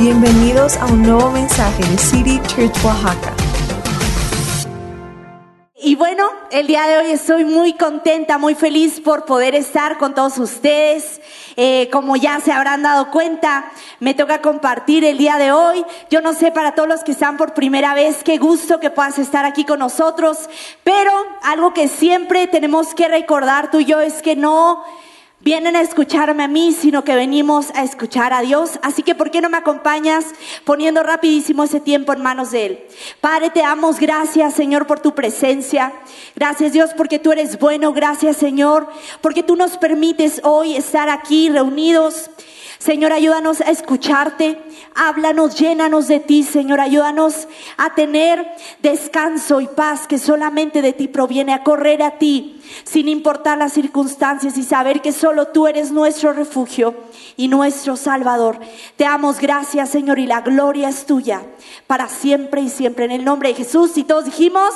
Bienvenidos a un nuevo mensaje de City Church Oaxaca. Y bueno, el día de hoy estoy muy contenta, muy feliz por poder estar con todos ustedes. Eh, como ya se habrán dado cuenta, me toca compartir el día de hoy. Yo no sé para todos los que están por primera vez, qué gusto que puedas estar aquí con nosotros, pero algo que siempre tenemos que recordar tú y yo es que no vienen a escucharme a mí, sino que venimos a escuchar a Dios. Así que, ¿por qué no me acompañas poniendo rapidísimo ese tiempo en manos de Él? Padre, te damos gracias, Señor, por tu presencia. Gracias, Dios, porque tú eres bueno. Gracias, Señor, porque tú nos permites hoy estar aquí reunidos. Señor, ayúdanos a escucharte, háblanos, llénanos de ti, Señor, ayúdanos a tener descanso y paz que solamente de ti proviene, a correr a ti sin importar las circunstancias y saber que solo tú eres nuestro refugio y nuestro Salvador. Te damos gracias, Señor, y la gloria es tuya para siempre y siempre. En el nombre de Jesús, y todos dijimos,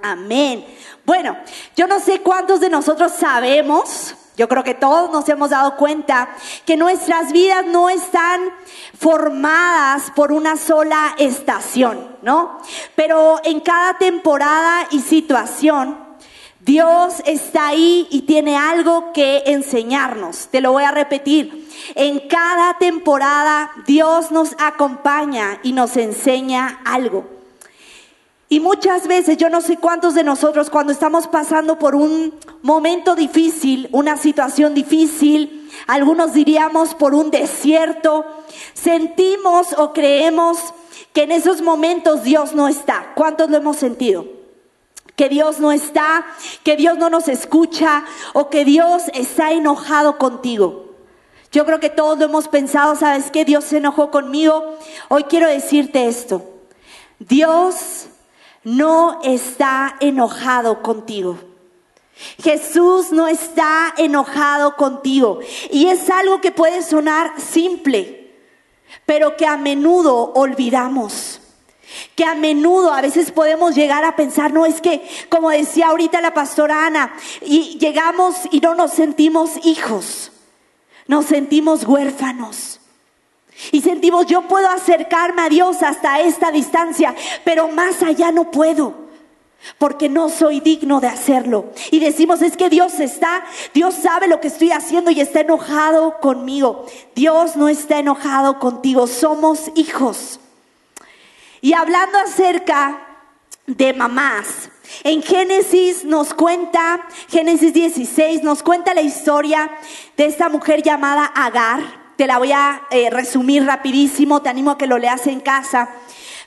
amén. Bueno, yo no sé cuántos de nosotros sabemos yo creo que todos nos hemos dado cuenta que nuestras vidas no están formadas por una sola estación, ¿no? Pero en cada temporada y situación, Dios está ahí y tiene algo que enseñarnos. Te lo voy a repetir. En cada temporada Dios nos acompaña y nos enseña algo. Y muchas veces, yo no sé cuántos de nosotros cuando estamos pasando por un momento difícil, una situación difícil, algunos diríamos por un desierto, sentimos o creemos que en esos momentos Dios no está. ¿Cuántos lo hemos sentido? Que Dios no está, que Dios no nos escucha o que Dios está enojado contigo. Yo creo que todos lo hemos pensado, ¿sabes qué? Dios se enojó conmigo. Hoy quiero decirte esto. Dios no está enojado contigo. Jesús no está enojado contigo. Y es algo que puede sonar simple, pero que a menudo olvidamos. Que a menudo a veces podemos llegar a pensar, no es que, como decía ahorita la pastora Ana, y llegamos y no nos sentimos hijos, nos sentimos huérfanos. Y sentimos, yo puedo acercarme a Dios hasta esta distancia, pero más allá no puedo. Porque no soy digno de hacerlo. Y decimos, es que Dios está, Dios sabe lo que estoy haciendo y está enojado conmigo. Dios no está enojado contigo, somos hijos. Y hablando acerca de mamás, en Génesis nos cuenta, Génesis 16 nos cuenta la historia de esta mujer llamada Agar te la voy a eh, resumir rapidísimo, te animo a que lo leas en casa.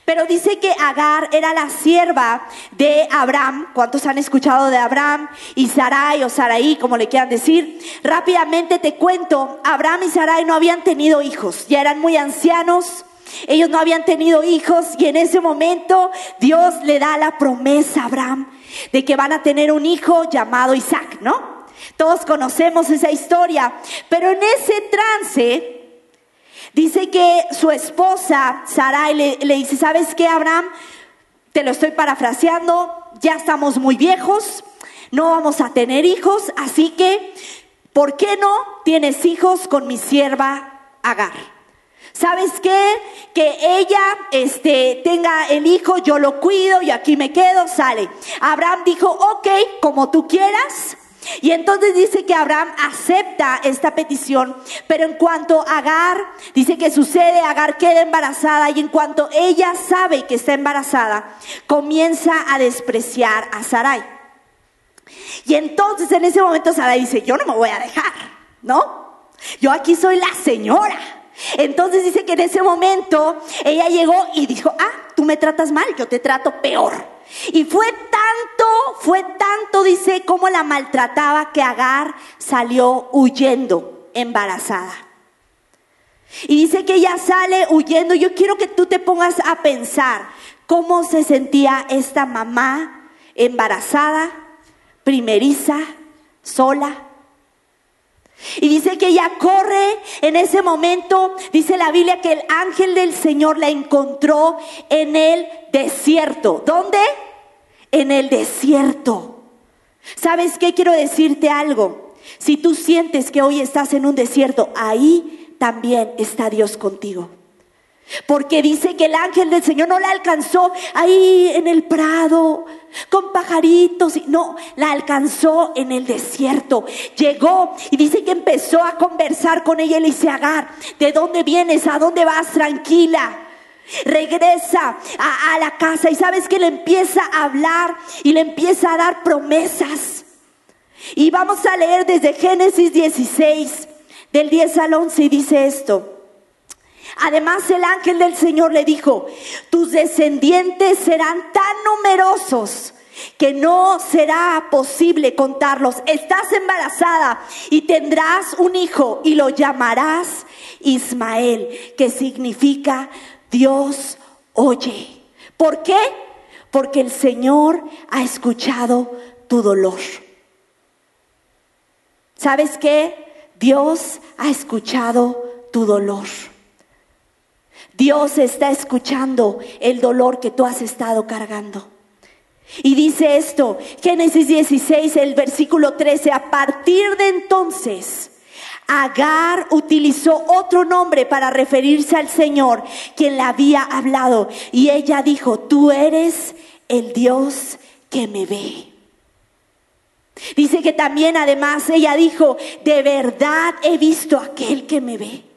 Pero dice que Agar era la sierva de Abraham. ¿Cuántos han escuchado de Abraham? Y Sarai o Sarai, como le quieran decir. Rápidamente te cuento, Abraham y Sarai no habían tenido hijos, ya eran muy ancianos. Ellos no habían tenido hijos y en ese momento Dios le da la promesa a Abraham de que van a tener un hijo llamado Isaac, ¿no? Todos conocemos esa historia, pero en ese trance dice que su esposa, Sarai, le, le dice, ¿sabes qué, Abraham? Te lo estoy parafraseando, ya estamos muy viejos, no vamos a tener hijos, así que, ¿por qué no tienes hijos con mi sierva Agar? ¿Sabes qué? Que ella este, tenga el hijo, yo lo cuido y aquí me quedo, sale. Abraham dijo, ok, como tú quieras. Y entonces dice que Abraham acepta esta petición, pero en cuanto Agar, dice que sucede, Agar queda embarazada y en cuanto ella sabe que está embarazada, comienza a despreciar a Sarai. Y entonces en ese momento Sarai dice, yo no me voy a dejar, ¿no? Yo aquí soy la señora. Entonces dice que en ese momento ella llegó y dijo, ah, tú me tratas mal, yo te trato peor. Y fue tanto, fue tanto, dice, como la maltrataba que Agar salió huyendo, embarazada. Y dice que ella sale huyendo. Yo quiero que tú te pongas a pensar cómo se sentía esta mamá embarazada, primeriza, sola. Y dice que ella corre en ese momento, dice la Biblia que el ángel del Señor la encontró en el desierto. ¿Dónde? En el desierto. ¿Sabes qué? Quiero decirte algo. Si tú sientes que hoy estás en un desierto, ahí también está Dios contigo. Porque dice que el ángel del Señor no la alcanzó ahí en el prado con pajaritos. No, la alcanzó en el desierto. Llegó y dice que empezó a conversar con ella y le dice, Agar, ¿de dónde vienes? ¿A dónde vas? Tranquila. Regresa a, a la casa y sabes que le empieza a hablar y le empieza a dar promesas. Y vamos a leer desde Génesis 16, del 10 al 11, y dice esto. Además el ángel del Señor le dijo, tus descendientes serán tan numerosos que no será posible contarlos. Estás embarazada y tendrás un hijo y lo llamarás Ismael, que significa Dios oye. ¿Por qué? Porque el Señor ha escuchado tu dolor. ¿Sabes qué? Dios ha escuchado tu dolor. Dios está escuchando el dolor que tú has estado cargando. Y dice esto, Génesis 16, el versículo 13, a partir de entonces, Agar utilizó otro nombre para referirse al Señor, quien le había hablado. Y ella dijo, tú eres el Dios que me ve. Dice que también además ella dijo, de verdad he visto aquel que me ve.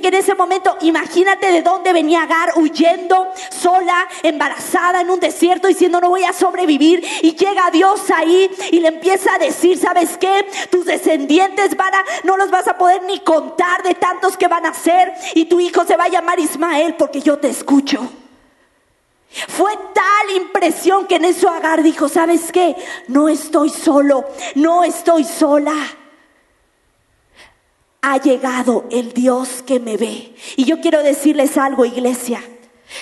Que en ese momento, imagínate de dónde venía Agar huyendo, sola, embarazada en un desierto, diciendo no voy a sobrevivir. Y llega Dios ahí y le empieza a decir, ¿sabes qué? Tus descendientes van a, no los vas a poder ni contar de tantos que van a ser. Y tu hijo se va a llamar Ismael porque yo te escucho. Fue tal impresión que en eso Agar dijo, ¿sabes qué? No estoy solo, no estoy sola ha llegado el Dios que me ve. Y yo quiero decirles algo, iglesia.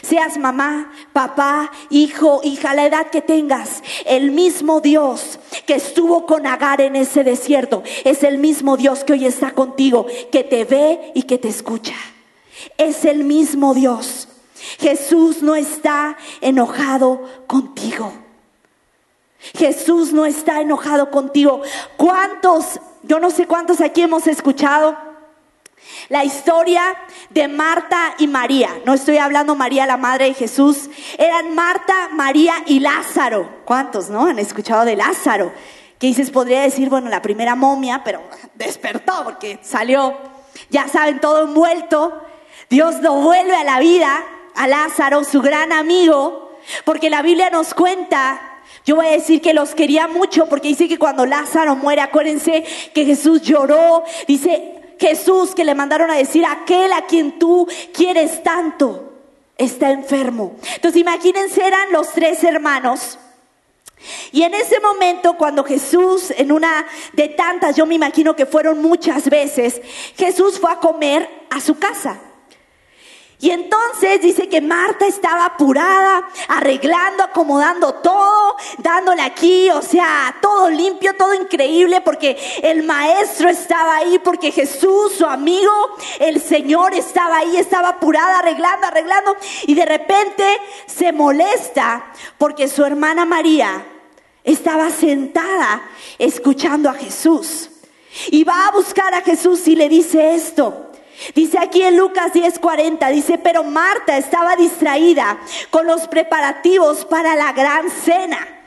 Seas mamá, papá, hijo, hija, la edad que tengas, el mismo Dios que estuvo con Agar en ese desierto es el mismo Dios que hoy está contigo, que te ve y que te escucha. Es el mismo Dios. Jesús no está enojado contigo. Jesús no está enojado contigo. ¿Cuántos yo no sé cuántos aquí hemos escuchado la historia de Marta y María. No estoy hablando María, la madre de Jesús. Eran Marta, María y Lázaro. ¿Cuántos, no? Han escuchado de Lázaro. Que dices, podría decir, bueno, la primera momia, pero despertó porque salió, ya saben, todo envuelto. Dios lo vuelve a la vida a Lázaro, su gran amigo, porque la Biblia nos cuenta yo voy a decir que los quería mucho porque dice que cuando Lázaro muere, acuérdense que Jesús lloró. Dice Jesús que le mandaron a decir, aquel a quien tú quieres tanto está enfermo. Entonces imagínense, eran los tres hermanos. Y en ese momento, cuando Jesús, en una de tantas, yo me imagino que fueron muchas veces, Jesús fue a comer a su casa. Y entonces dice que Marta estaba apurada, arreglando, acomodando todo, dándole aquí, o sea, todo limpio, todo increíble, porque el maestro estaba ahí, porque Jesús, su amigo, el Señor estaba ahí, estaba apurada, arreglando, arreglando, y de repente se molesta porque su hermana María estaba sentada escuchando a Jesús. Y va a buscar a Jesús y le dice esto. Dice aquí en Lucas 10:40, dice, pero Marta estaba distraída con los preparativos para la gran cena.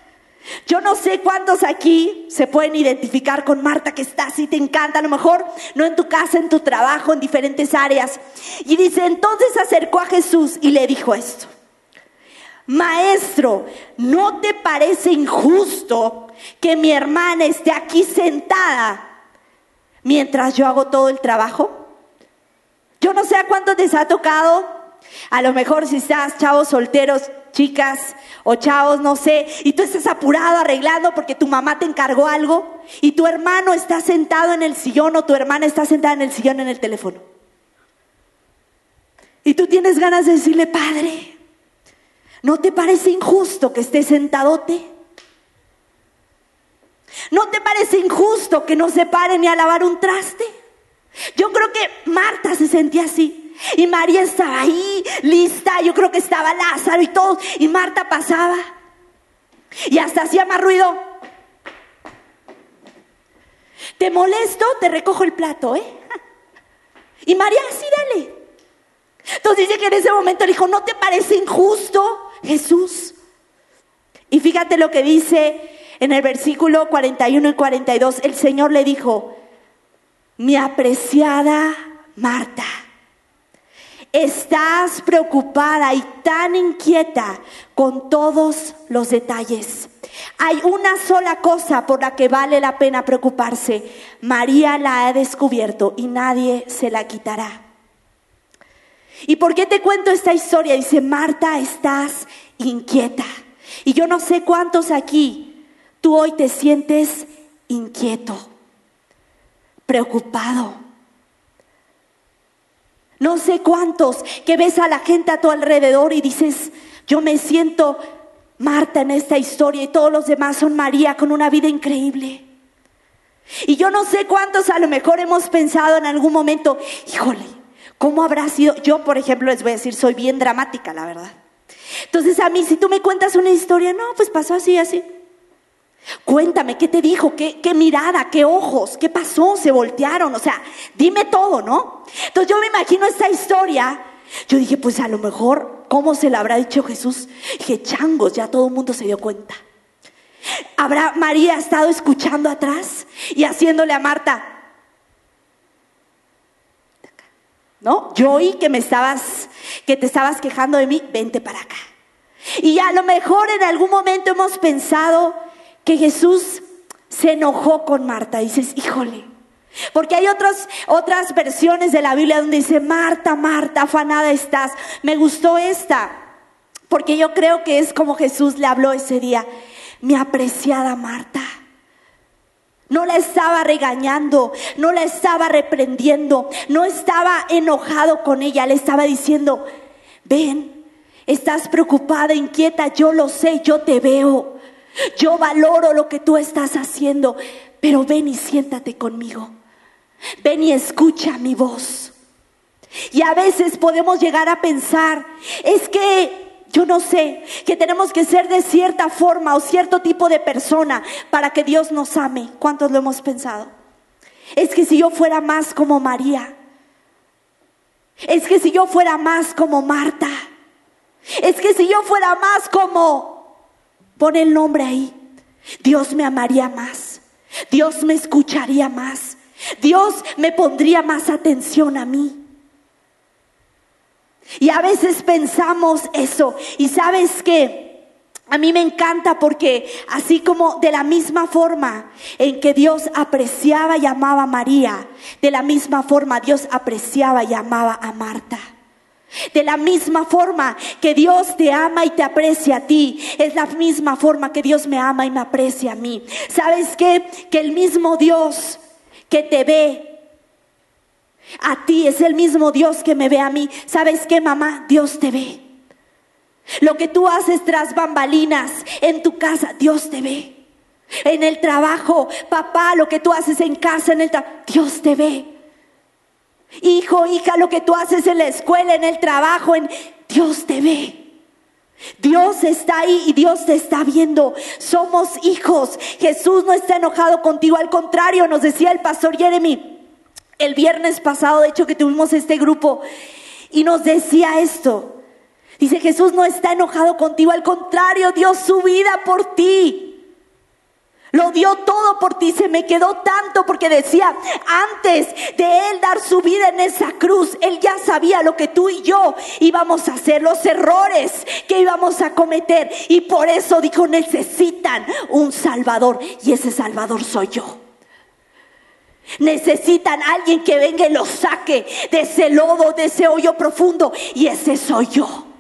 Yo no sé cuántos aquí se pueden identificar con Marta que está así, te encanta, a lo mejor no en tu casa, en tu trabajo, en diferentes áreas. Y dice, entonces acercó a Jesús y le dijo esto. Maestro, ¿no te parece injusto que mi hermana esté aquí sentada mientras yo hago todo el trabajo? Yo no sé a cuántos les ha tocado, a lo mejor si estás chavos solteros, chicas o chavos, no sé, y tú estás apurado arreglando porque tu mamá te encargó algo y tu hermano está sentado en el sillón o tu hermana está sentada en el sillón en el teléfono. Y tú tienes ganas de decirle, Padre, ¿no te parece injusto que esté sentadote? ¿No te parece injusto que no se pare ni a lavar un traste? Yo creo que Marta se sentía así. Y María estaba ahí, lista. Yo creo que estaba Lázaro y todo. Y Marta pasaba. Y hasta hacía más ruido. Te molesto, te recojo el plato, ¿eh? Y María, sí, dale. Entonces dice que en ese momento le dijo, ¿no te parece injusto, Jesús? Y fíjate lo que dice en el versículo 41 y 42. El Señor le dijo, mi apreciada Marta, estás preocupada y tan inquieta con todos los detalles. Hay una sola cosa por la que vale la pena preocuparse. María la ha descubierto y nadie se la quitará. ¿Y por qué te cuento esta historia? Dice, Marta, estás inquieta. Y yo no sé cuántos aquí, tú hoy te sientes inquieto, preocupado. No sé cuántos que ves a la gente a tu alrededor y dices, yo me siento Marta en esta historia y todos los demás son María con una vida increíble. Y yo no sé cuántos a lo mejor hemos pensado en algún momento, híjole, ¿cómo habrá sido? Yo, por ejemplo, les voy a decir, soy bien dramática, la verdad. Entonces a mí, si tú me cuentas una historia, no, pues pasó así, así. Cuéntame, ¿qué te dijo? ¿Qué, ¿Qué, mirada? ¿Qué ojos? ¿Qué pasó? ¿Se voltearon? O sea, dime todo, ¿no? Entonces yo me imagino esta historia. Yo dije, pues a lo mejor, ¿cómo se la habrá dicho Jesús? Dije, changos, ya todo el mundo se dio cuenta. ¿Habrá María estado escuchando atrás y haciéndole a Marta? ¿No? Yo oí que me estabas, que te estabas quejando de mí, vente para acá. Y a lo mejor en algún momento hemos pensado que Jesús se enojó con Marta. dices, híjole. Porque hay otras, otras versiones de la Biblia donde dice, Marta, Marta, afanada estás. Me gustó esta, porque yo creo que es como Jesús le habló ese día. Mi apreciada Marta. No la estaba regañando, no la estaba reprendiendo, no estaba enojado con ella, le estaba diciendo, ven, estás preocupada, inquieta, yo lo sé, yo te veo, yo valoro lo que tú estás haciendo, pero ven y siéntate conmigo, ven y escucha mi voz. Y a veces podemos llegar a pensar, es que yo no sé que tenemos que ser de cierta forma o cierto tipo de persona para que Dios nos ame. ¿Cuántos lo hemos pensado? Es que si yo fuera más como María, es que si yo fuera más como Marta, es que si yo fuera más como, pone el nombre ahí, Dios me amaría más, Dios me escucharía más, Dios me pondría más atención a mí. Y a veces pensamos eso. Y sabes que a mí me encanta porque así como de la misma forma en que Dios apreciaba y amaba a María, de la misma forma Dios apreciaba y amaba a Marta. De la misma forma que Dios te ama y te aprecia a ti, es la misma forma que Dios me ama y me aprecia a mí. ¿Sabes qué? Que el mismo Dios que te ve a ti es el mismo Dios que me ve a mí. ¿Sabes qué, mamá? Dios te ve. Lo que tú haces tras bambalinas en tu casa, Dios te ve. En el trabajo, papá, lo que tú haces en casa, en el trabajo, Dios te ve. Hijo, hija, lo que tú haces en la escuela, en el trabajo, en Dios te ve. Dios está ahí y Dios te está viendo. Somos hijos. Jesús no está enojado contigo, al contrario, nos decía el pastor Jeremy el viernes pasado, de hecho, que tuvimos este grupo, y nos decía esto. Dice, Jesús no está enojado contigo, al contrario, dio su vida por ti. Lo dio todo por ti, se me quedó tanto porque decía, antes de Él dar su vida en esa cruz, Él ya sabía lo que tú y yo íbamos a hacer, los errores que íbamos a cometer. Y por eso dijo, necesitan un Salvador. Y ese Salvador soy yo. Necesitan alguien que venga y los saque de ese lodo, de ese hoyo profundo. Y ese soy yo.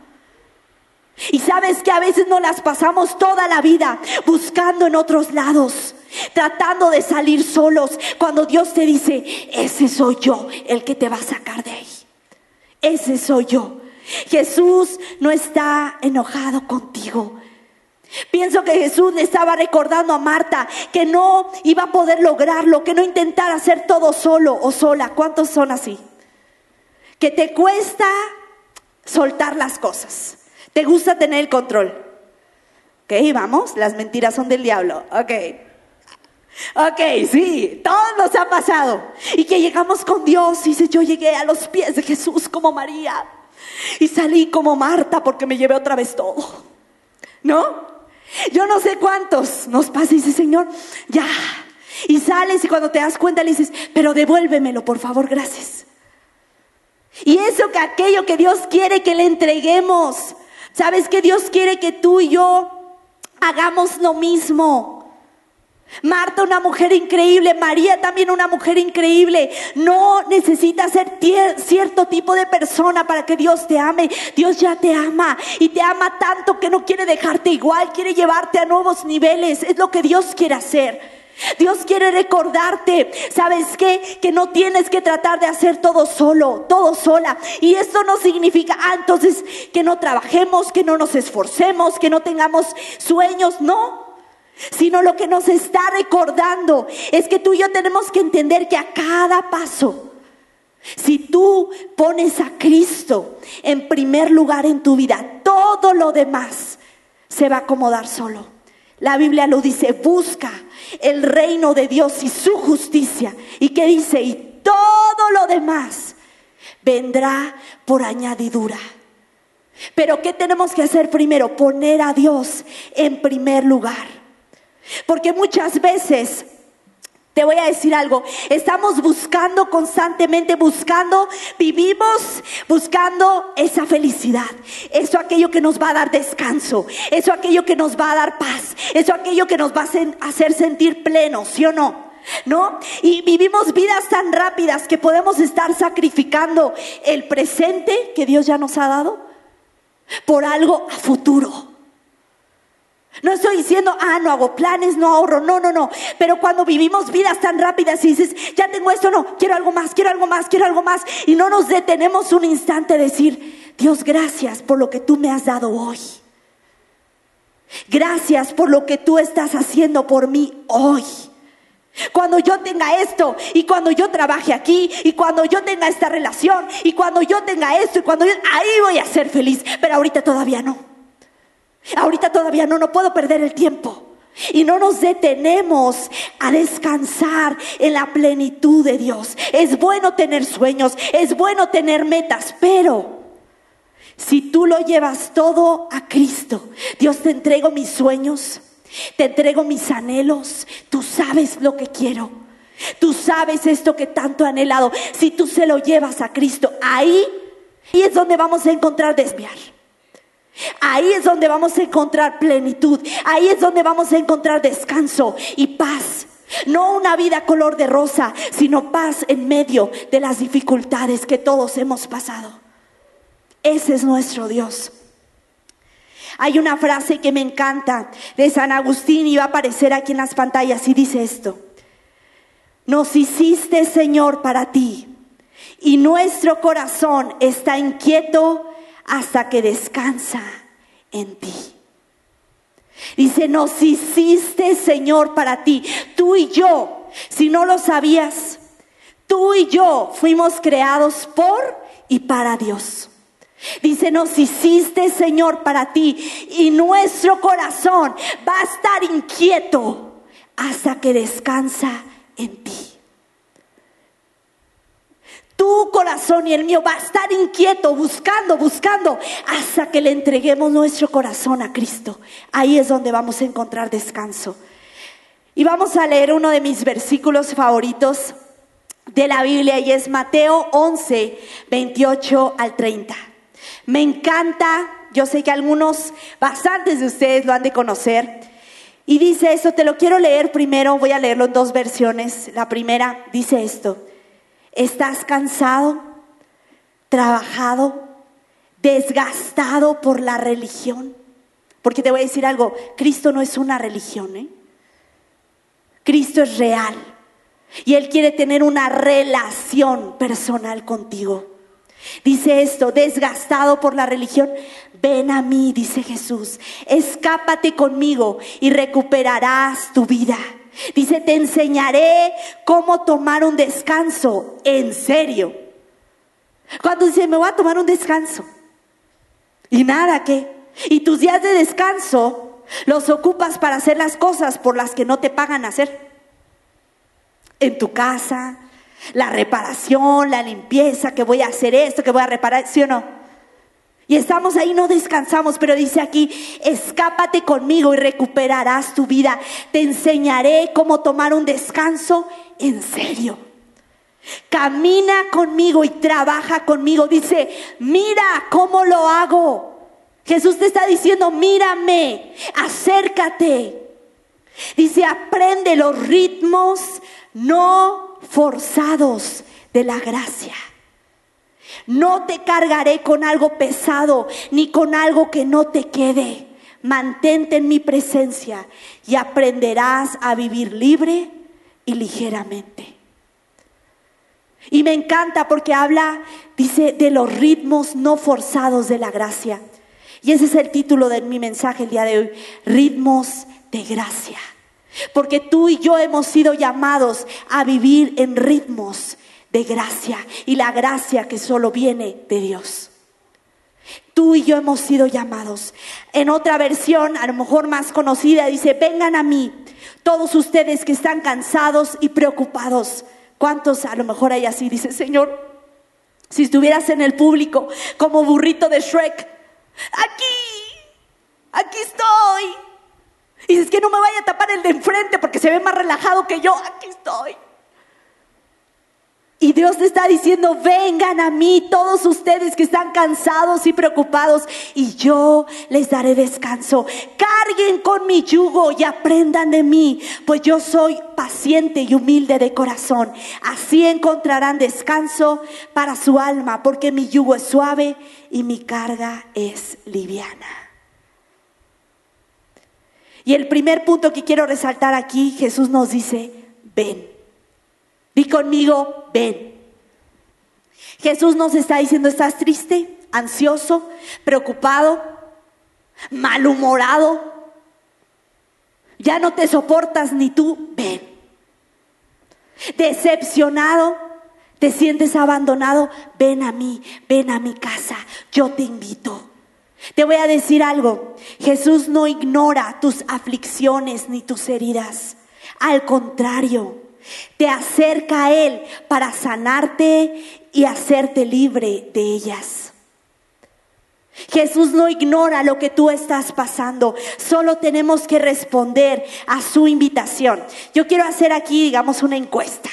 Y sabes que a veces nos las pasamos toda la vida buscando en otros lados, tratando de salir solos, cuando Dios te dice, ese soy yo el que te va a sacar de ahí. Ese soy yo. Jesús no está enojado contigo. Pienso que Jesús le estaba recordando a Marta que no iba a poder lograrlo, que no intentara hacer todo solo o sola. ¿Cuántos son así? Que te cuesta soltar las cosas. Te gusta tener el control. Ok, vamos, las mentiras son del diablo. Ok. Ok, sí, todo nos ha pasado. Y que llegamos con Dios y dice, yo llegué a los pies de Jesús como María. Y salí como Marta porque me llevé otra vez todo. ¿No? Yo no sé cuántos nos pasa y dice, Señor, ya. Y sales y cuando te das cuenta le dices, pero devuélvemelo, por favor, gracias. Y eso que aquello que Dios quiere que le entreguemos. ¿Sabes que Dios quiere que tú y yo hagamos lo mismo? Marta, una mujer increíble, María también una mujer increíble. No necesitas ser cierto tipo de persona para que Dios te ame. Dios ya te ama y te ama tanto que no quiere dejarte igual, quiere llevarte a nuevos niveles. Es lo que Dios quiere hacer. Dios quiere recordarte, ¿sabes qué? Que no tienes que tratar de hacer todo solo, todo sola. Y esto no significa, ah, entonces que no trabajemos, que no nos esforcemos, que no tengamos sueños, no sino lo que nos está recordando es que tú y yo tenemos que entender que a cada paso, si tú pones a Cristo en primer lugar en tu vida, todo lo demás se va a acomodar solo. La Biblia lo dice, busca el reino de Dios y su justicia. ¿Y qué dice? Y todo lo demás vendrá por añadidura. Pero ¿qué tenemos que hacer primero? Poner a Dios en primer lugar. Porque muchas veces te voy a decir algo, estamos buscando constantemente, buscando, vivimos buscando esa felicidad, eso aquello que nos va a dar descanso, eso aquello que nos va a dar paz, eso aquello que nos va a hacer sentir plenos, ¿sí o no? ¿No? Y vivimos vidas tan rápidas que podemos estar sacrificando el presente que Dios ya nos ha dado por algo a futuro. No estoy diciendo, ah, no hago planes, no ahorro, no, no, no. Pero cuando vivimos vidas tan rápidas y dices, ya tengo esto, no, quiero algo más, quiero algo más, quiero algo más. Y no nos detenemos un instante a decir, Dios, gracias por lo que tú me has dado hoy. Gracias por lo que tú estás haciendo por mí hoy. Cuando yo tenga esto y cuando yo trabaje aquí y cuando yo tenga esta relación y cuando yo tenga esto y cuando yo, ahí voy a ser feliz, pero ahorita todavía no. Ahorita todavía no, no puedo perder el tiempo. Y no nos detenemos a descansar en la plenitud de Dios. Es bueno tener sueños, es bueno tener metas, pero si tú lo llevas todo a Cristo, Dios te entrego mis sueños, te entrego mis anhelos, tú sabes lo que quiero. Tú sabes esto que tanto he anhelado. Si tú se lo llevas a Cristo, ahí, y es donde vamos a encontrar desviar. Ahí es donde vamos a encontrar plenitud. Ahí es donde vamos a encontrar descanso y paz. No una vida color de rosa, sino paz en medio de las dificultades que todos hemos pasado. Ese es nuestro Dios. Hay una frase que me encanta de San Agustín y va a aparecer aquí en las pantallas y dice esto. Nos hiciste Señor para ti y nuestro corazón está inquieto hasta que descansa en ti. Dice, nos hiciste Señor para ti. Tú y yo, si no lo sabías, tú y yo fuimos creados por y para Dios. Dice, nos hiciste Señor para ti y nuestro corazón va a estar inquieto hasta que descansa en ti tu corazón y el mío va a estar inquieto, buscando, buscando, hasta que le entreguemos nuestro corazón a Cristo. Ahí es donde vamos a encontrar descanso. Y vamos a leer uno de mis versículos favoritos de la Biblia y es Mateo 11, 28 al 30. Me encanta, yo sé que algunos, bastantes de ustedes lo han de conocer. Y dice esto, te lo quiero leer primero, voy a leerlo en dos versiones. La primera dice esto. ¿Estás cansado, trabajado, desgastado por la religión? Porque te voy a decir algo, Cristo no es una religión, ¿eh? Cristo es real y Él quiere tener una relación personal contigo. Dice esto, desgastado por la religión, ven a mí, dice Jesús, escápate conmigo y recuperarás tu vida. Dice, te enseñaré cómo tomar un descanso en serio. Cuando dice, me voy a tomar un descanso. Y nada, ¿qué? Y tus días de descanso los ocupas para hacer las cosas por las que no te pagan hacer. En tu casa, la reparación, la limpieza, que voy a hacer esto, que voy a reparar, ¿sí o no? Y estamos ahí, no descansamos, pero dice aquí, escápate conmigo y recuperarás tu vida. Te enseñaré cómo tomar un descanso en serio. Camina conmigo y trabaja conmigo. Dice, mira cómo lo hago. Jesús te está diciendo, mírame, acércate. Dice, aprende los ritmos no forzados de la gracia. No te cargaré con algo pesado ni con algo que no te quede. Mantente en mi presencia y aprenderás a vivir libre y ligeramente. Y me encanta porque habla, dice, de los ritmos no forzados de la gracia. Y ese es el título de mi mensaje el día de hoy, ritmos de gracia. Porque tú y yo hemos sido llamados a vivir en ritmos de gracia y la gracia que solo viene de Dios. Tú y yo hemos sido llamados. En otra versión, a lo mejor más conocida, dice, vengan a mí, todos ustedes que están cansados y preocupados. ¿Cuántos a lo mejor hay así? Dice, Señor, si estuvieras en el público como burrito de Shrek, aquí, aquí estoy. Y dices que no me vaya a tapar el de enfrente porque se ve más relajado que yo, aquí estoy. Y Dios te está diciendo, vengan a mí todos ustedes que están cansados y preocupados y yo les daré descanso. Carguen con mi yugo y aprendan de mí, pues yo soy paciente y humilde de corazón. Así encontrarán descanso para su alma, porque mi yugo es suave y mi carga es liviana. Y el primer punto que quiero resaltar aquí, Jesús nos dice, ven. Di conmigo, ven. Jesús nos está diciendo, ¿estás triste, ansioso, preocupado, malhumorado? Ya no te soportas ni tú, ven. Decepcionado, te sientes abandonado, ven a mí, ven a mi casa, yo te invito. Te voy a decir algo, Jesús no ignora tus aflicciones ni tus heridas. Al contrario, te acerca a Él para sanarte y hacerte libre de ellas. Jesús no ignora lo que tú estás pasando, solo tenemos que responder a su invitación. Yo quiero hacer aquí, digamos, una encuesta.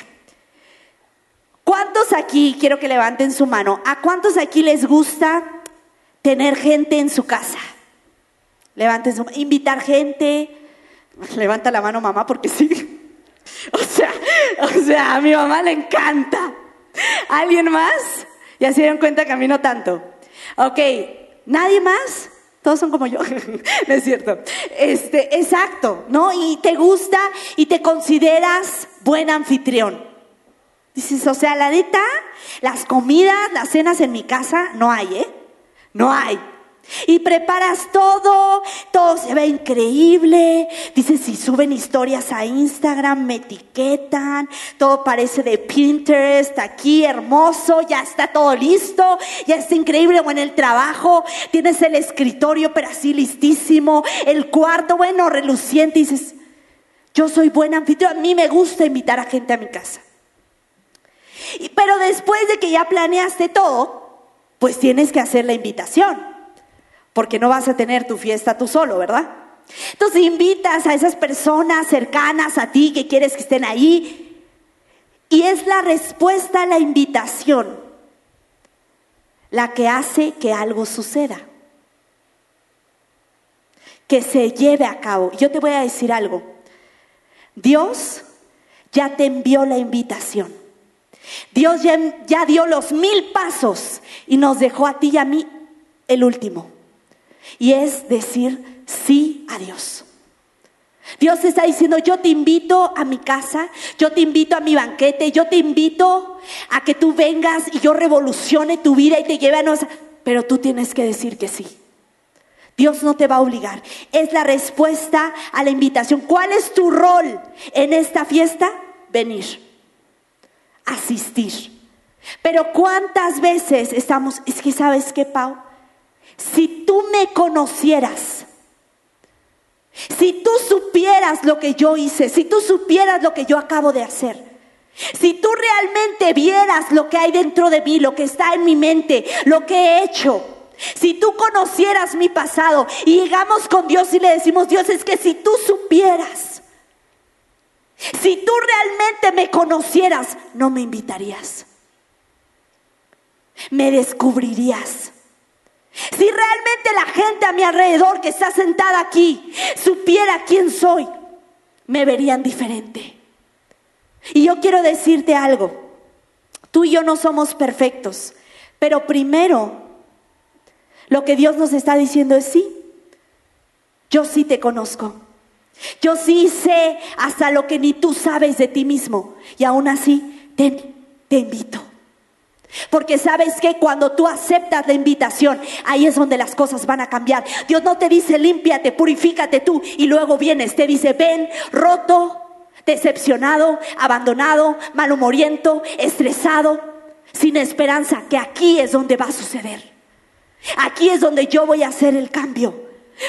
¿Cuántos aquí, quiero que levanten su mano, a cuántos aquí les gusta tener gente en su casa? Levanten su invitar gente. Levanta la mano mamá porque sí. O sea, o sea, a mi mamá le encanta. ¿Alguien más? Ya se dieron cuenta que a mí no tanto. Ok, ¿nadie más? Todos son como yo, no es cierto. Este, exacto, ¿no? Y te gusta y te consideras buen anfitrión. Dices, o sea, la neta, las comidas, las cenas en mi casa, no hay, ¿eh? No hay. Y preparas todo, todo se ve increíble. Dices, si suben historias a Instagram, me etiquetan, todo parece de Pinterest, aquí hermoso, ya está todo listo, ya está increíble. O en el trabajo tienes el escritorio, pero así listísimo, el cuarto, bueno, reluciente. dices, yo soy buena anfitrión, a mí me gusta invitar a gente a mi casa. pero después de que ya planeaste todo, pues tienes que hacer la invitación porque no vas a tener tu fiesta tú solo, ¿verdad? Entonces invitas a esas personas cercanas a ti que quieres que estén ahí y es la respuesta a la invitación la que hace que algo suceda, que se lleve a cabo. Yo te voy a decir algo, Dios ya te envió la invitación. Dios ya, ya dio los mil pasos y nos dejó a ti y a mí el último. Y es decir sí a Dios. Dios está diciendo, yo te invito a mi casa, yo te invito a mi banquete, yo te invito a que tú vengas y yo revolucione tu vida y te lleve a nuestra... Pero tú tienes que decir que sí. Dios no te va a obligar. Es la respuesta a la invitación. ¿Cuál es tu rol en esta fiesta? Venir, asistir. Pero ¿cuántas veces estamos, es que sabes qué, Pau? Si tú me conocieras, si tú supieras lo que yo hice, si tú supieras lo que yo acabo de hacer, si tú realmente vieras lo que hay dentro de mí, lo que está en mi mente, lo que he hecho, Si tú conocieras mi pasado y llegamos con Dios y le decimos, Dios, es que si tú supieras, si tú realmente me conocieras, no me invitarías. Me descubrirías. Si realmente la gente a mi alrededor que está sentada aquí supiera quién soy, me verían diferente. Y yo quiero decirte algo. Tú y yo no somos perfectos, pero primero lo que Dios nos está diciendo es sí. Yo sí te conozco. Yo sí sé hasta lo que ni tú sabes de ti mismo. Y aún así, te, te invito. Porque sabes que cuando tú aceptas la invitación, ahí es donde las cosas van a cambiar. Dios no te dice límpiate, purifícate tú y luego vienes. Te dice ven roto, decepcionado, abandonado, malhumoriento, estresado, sin esperanza, que aquí es donde va a suceder. Aquí es donde yo voy a hacer el cambio.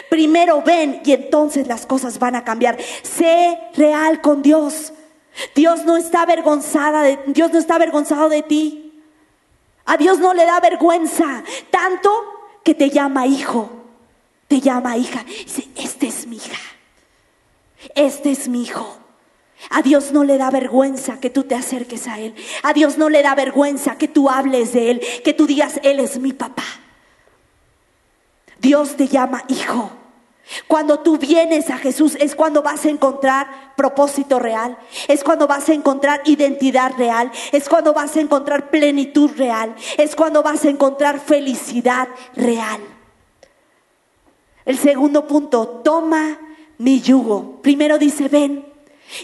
Primero ven y entonces las cosas van a cambiar. Sé real con Dios. Dios no está avergonzada de, Dios no está avergonzado de ti. A Dios no le da vergüenza tanto que te llama hijo, te llama hija. Dice, "Este es mi hija. Este es mi hijo." A Dios no le da vergüenza que tú te acerques a Él. A Dios no le da vergüenza que tú hables de Él, que tú digas, Él es mi papá. Dios te llama hijo. Cuando tú vienes a Jesús es cuando vas a encontrar propósito real, es cuando vas a encontrar identidad real, es cuando vas a encontrar plenitud real, es cuando vas a encontrar felicidad real. El segundo punto, toma mi yugo. Primero dice, ven,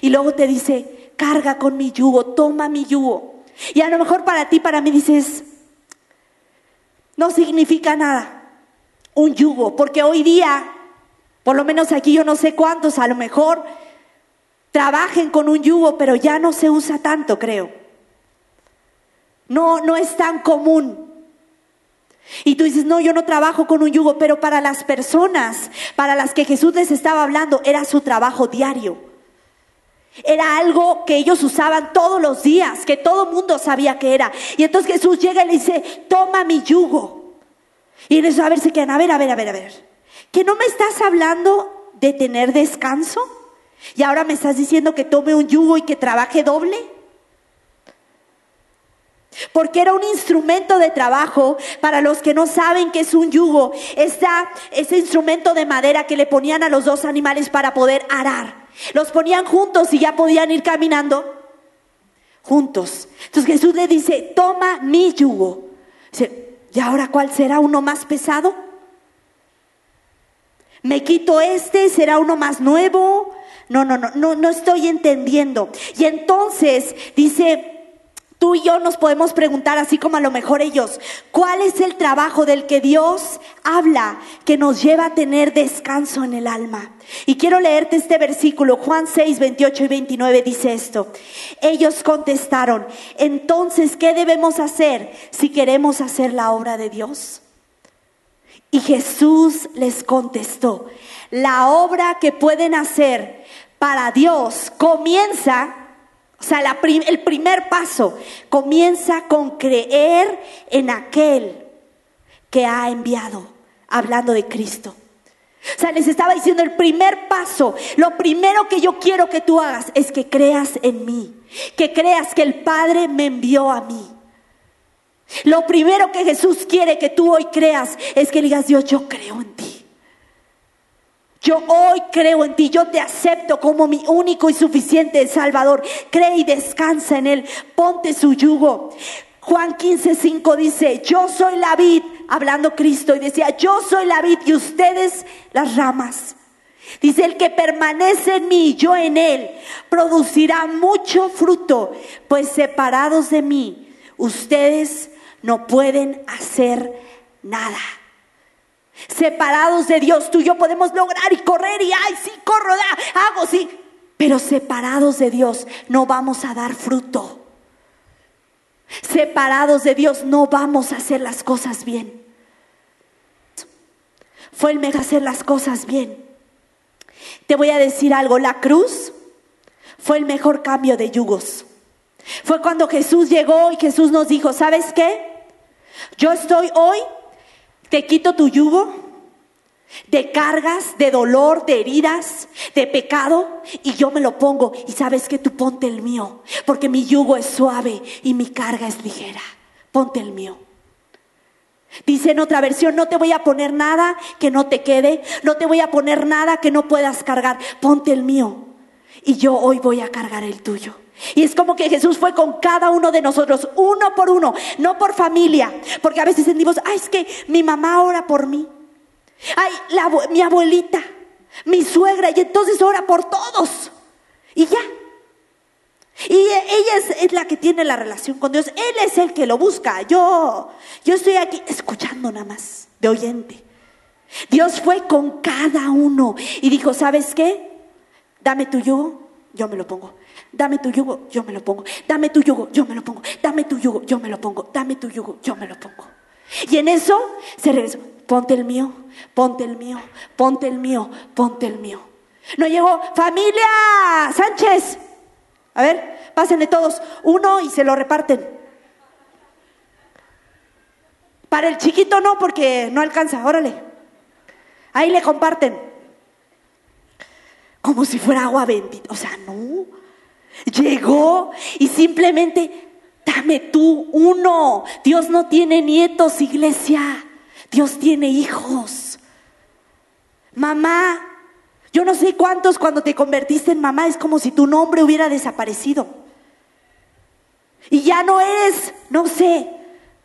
y luego te dice, carga con mi yugo, toma mi yugo. Y a lo mejor para ti, para mí dices, no significa nada un yugo, porque hoy día, por lo menos aquí yo no sé cuántos, a lo mejor trabajen con un yugo, pero ya no se usa tanto, creo. No, no es tan común. Y tú dices, no, yo no trabajo con un yugo, pero para las personas para las que Jesús les estaba hablando, era su trabajo diario. Era algo que ellos usaban todos los días, que todo mundo sabía que era. Y entonces Jesús llega y le dice, toma mi yugo. Y en eso, a ver, se quedan, a ver, a ver, a ver, a ver. ¿Que no me estás hablando de tener descanso? ¿Y ahora me estás diciendo que tome un yugo y que trabaje doble? Porque era un instrumento de trabajo para los que no saben qué es un yugo. Está ese instrumento de madera que le ponían a los dos animales para poder arar. Los ponían juntos y ya podían ir caminando juntos. Entonces Jesús le dice, toma mi yugo. Dice, ¿Y ahora cuál será uno más pesado? ¿Me quito este? ¿Será uno más nuevo? No, no, no, no, no estoy entendiendo. Y entonces dice, Tú y yo nos podemos preguntar, así como a lo mejor ellos, ¿cuál es el trabajo del que Dios habla que nos lleva a tener descanso en el alma? Y quiero leerte este versículo, Juan 6, 28 y 29 dice esto. Ellos contestaron, entonces, ¿qué debemos hacer si queremos hacer la obra de Dios? Y Jesús les contestó, la obra que pueden hacer para Dios comienza o sea, el primer paso comienza con creer en aquel que ha enviado, hablando de Cristo. O sea, les estaba diciendo el primer paso, lo primero que yo quiero que tú hagas es que creas en mí, que creas que el Padre me envió a mí. Lo primero que Jesús quiere que tú hoy creas es que digas, Dios, yo creo en ti. Yo hoy creo en ti, yo te acepto como mi único y suficiente Salvador. Cree y descansa en Él, ponte su yugo. Juan 15, 5 dice, yo soy la vid, hablando Cristo, y decía, yo soy la vid y ustedes las ramas. Dice, el que permanece en mí, yo en él, producirá mucho fruto, pues separados de mí, ustedes no pueden hacer nada. Separados de Dios, tú y yo podemos lograr y correr y, ay, sí, corro, hago, sí. Pero separados de Dios no vamos a dar fruto. Separados de Dios no vamos a hacer las cosas bien. Fue el mejor hacer las cosas bien. Te voy a decir algo, la cruz fue el mejor cambio de yugos. Fue cuando Jesús llegó y Jesús nos dijo, ¿sabes qué? Yo estoy hoy te quito tu yugo de cargas, de dolor, de heridas, de pecado, y yo me lo pongo. Y sabes que tú ponte el mío, porque mi yugo es suave y mi carga es ligera. Ponte el mío. Dice en otra versión, no te voy a poner nada que no te quede, no te voy a poner nada que no puedas cargar, ponte el mío. Y yo hoy voy a cargar el tuyo. Y es como que Jesús fue con cada uno de nosotros, uno por uno, no por familia, porque a veces sentimos, ay, es que mi mamá ora por mí, ay, mi abuelita, mi suegra, y entonces ora por todos. Y ya, y ella es, la que tiene la relación con Dios. Él es el que lo busca. Yo, yo estoy aquí escuchando nada más, de oyente. Dios fue con cada uno y dijo, ¿sabes qué? Dame tu yugo, yo me lo pongo. Dame tu yugo, yo me lo pongo. Dame tu yugo, yo me lo pongo. Dame tu yugo, yo me lo pongo. Dame tu yugo, yo me lo pongo. Y en eso se regresó. Ponte el mío, ponte el mío, ponte el mío, ponte el mío. No llegó, familia Sánchez, a ver, pásenle todos uno y se lo reparten. Para el chiquito no, porque no alcanza, órale. Ahí le comparten. Como si fuera agua bendita. O sea, no. Llegó y simplemente, dame tú uno. Dios no tiene nietos, iglesia. Dios tiene hijos. Mamá, yo no sé cuántos cuando te convertiste en mamá es como si tu nombre hubiera desaparecido. Y ya no eres, no sé,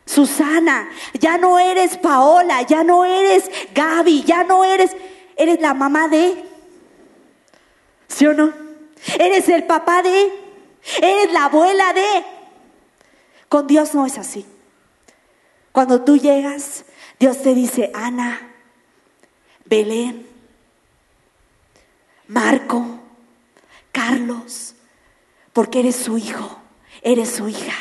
Susana, ya no eres Paola, ya no eres Gaby, ya no eres, eres la mamá de, ¿sí o no? Eres el papá de, eres la abuela de. Con Dios no es así. Cuando tú llegas, Dios te dice, Ana, Belén, Marco, Carlos, porque eres su hijo, eres su hija.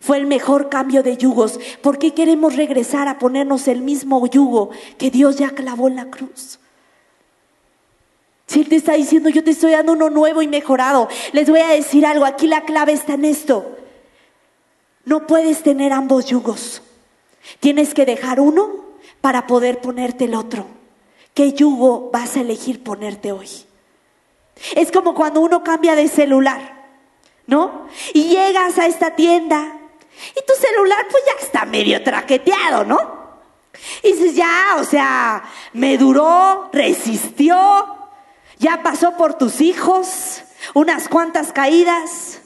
Fue el mejor cambio de yugos. ¿Por qué queremos regresar a ponernos el mismo yugo que Dios ya clavó en la cruz? Si Él te está diciendo, yo te estoy dando uno nuevo y mejorado, les voy a decir algo, aquí la clave está en esto. No puedes tener ambos yugos. Tienes que dejar uno para poder ponerte el otro. ¿Qué yugo vas a elegir ponerte hoy? Es como cuando uno cambia de celular, ¿no? Y llegas a esta tienda y tu celular pues ya está medio traqueteado, ¿no? Y dices, ya, o sea, me duró, resistió, ya pasó por tus hijos, unas cuantas caídas,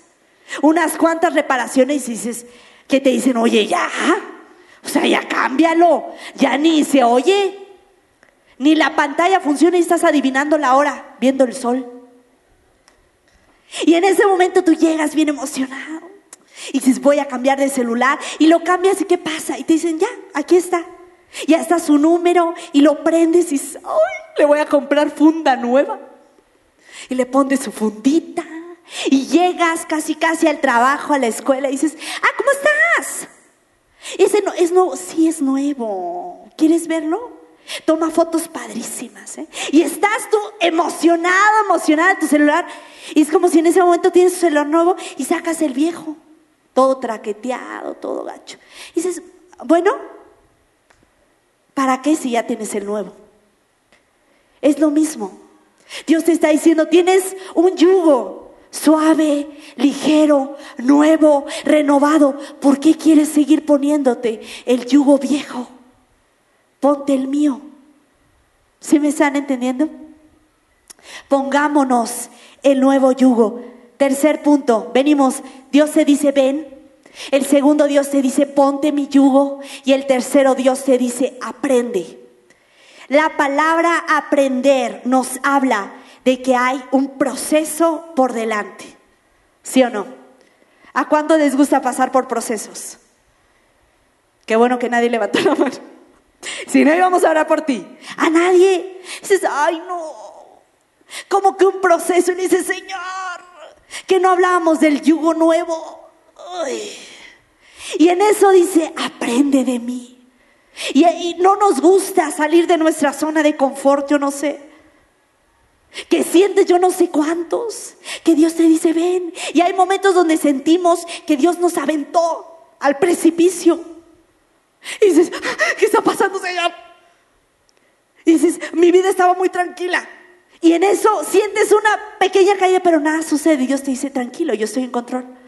unas cuantas reparaciones y dices, que te dicen, oye, ya, o sea, ya cámbialo, ya ni se oye, ni la pantalla funciona y estás adivinando la hora viendo el sol. Y en ese momento tú llegas bien emocionado y dices, voy a cambiar de celular y lo cambias y ¿qué pasa? Y te dicen, ya, aquí está. Ya está su número y lo prendes y ¡ay! Le voy a comprar funda nueva. Y le pones su fundita y llegas casi casi al trabajo, a la escuela y dices, ah, ¿cómo estás? Ese no, es nuevo, sí es nuevo. ¿Quieres verlo? Toma fotos padrísimas, ¿eh? Y estás tú emocionado, emocionada de tu celular. Y es como si en ese momento tienes tu celular nuevo y sacas el viejo. Todo traqueteado, todo gacho. Y dices, bueno, ¿para qué si ya tienes el nuevo? Es lo mismo. Dios te está diciendo, tienes un yugo suave, ligero, nuevo, renovado. ¿Por qué quieres seguir poniéndote el yugo viejo? ponte el mío. ¿Sí me están entendiendo? Pongámonos el nuevo yugo. Tercer punto, venimos, Dios se dice, ven. El segundo Dios te dice, ponte mi yugo. Y el tercero Dios te dice, aprende. La palabra aprender nos habla de que hay un proceso por delante. ¿Sí o no? ¿A cuánto les gusta pasar por procesos? Qué bueno que nadie levantó la mano. Si no íbamos a orar por ti. A nadie. Dices, ay no. Como que un proceso y dices, Señor, que no hablábamos del yugo nuevo. Y en eso dice, aprende de mí. Y, y, no nos gusta salir de nuestra zona de confort, yo no sé. Que sientes yo no sé cuántos. Que Dios te dice, ven. Y hay momentos donde sentimos que Dios nos aventó al precipicio. Y dices, ¿qué está pasando, Señor? Y dices, mi vida estaba muy tranquila. Y en eso sientes una pequeña caída, pero nada sucede. Y Dios te dice, tranquilo, yo estoy en control.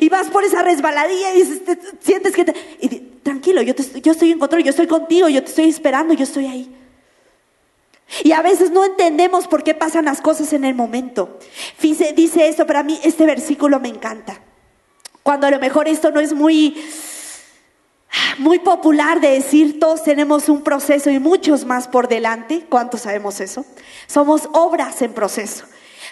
Y vas por esa resbaladilla y dices, sientes que te... Y tranquilo, yo, yo estoy en control, yo estoy contigo, yo te estoy esperando, yo estoy ahí. Y a veces no entendemos por qué pasan las cosas en el momento. Dice, dice esto, para mí este versículo me encanta. Cuando a lo mejor esto no es muy, muy popular de decir, todos tenemos un proceso y muchos más por delante. ¿Cuántos sabemos eso? Somos obras en proceso.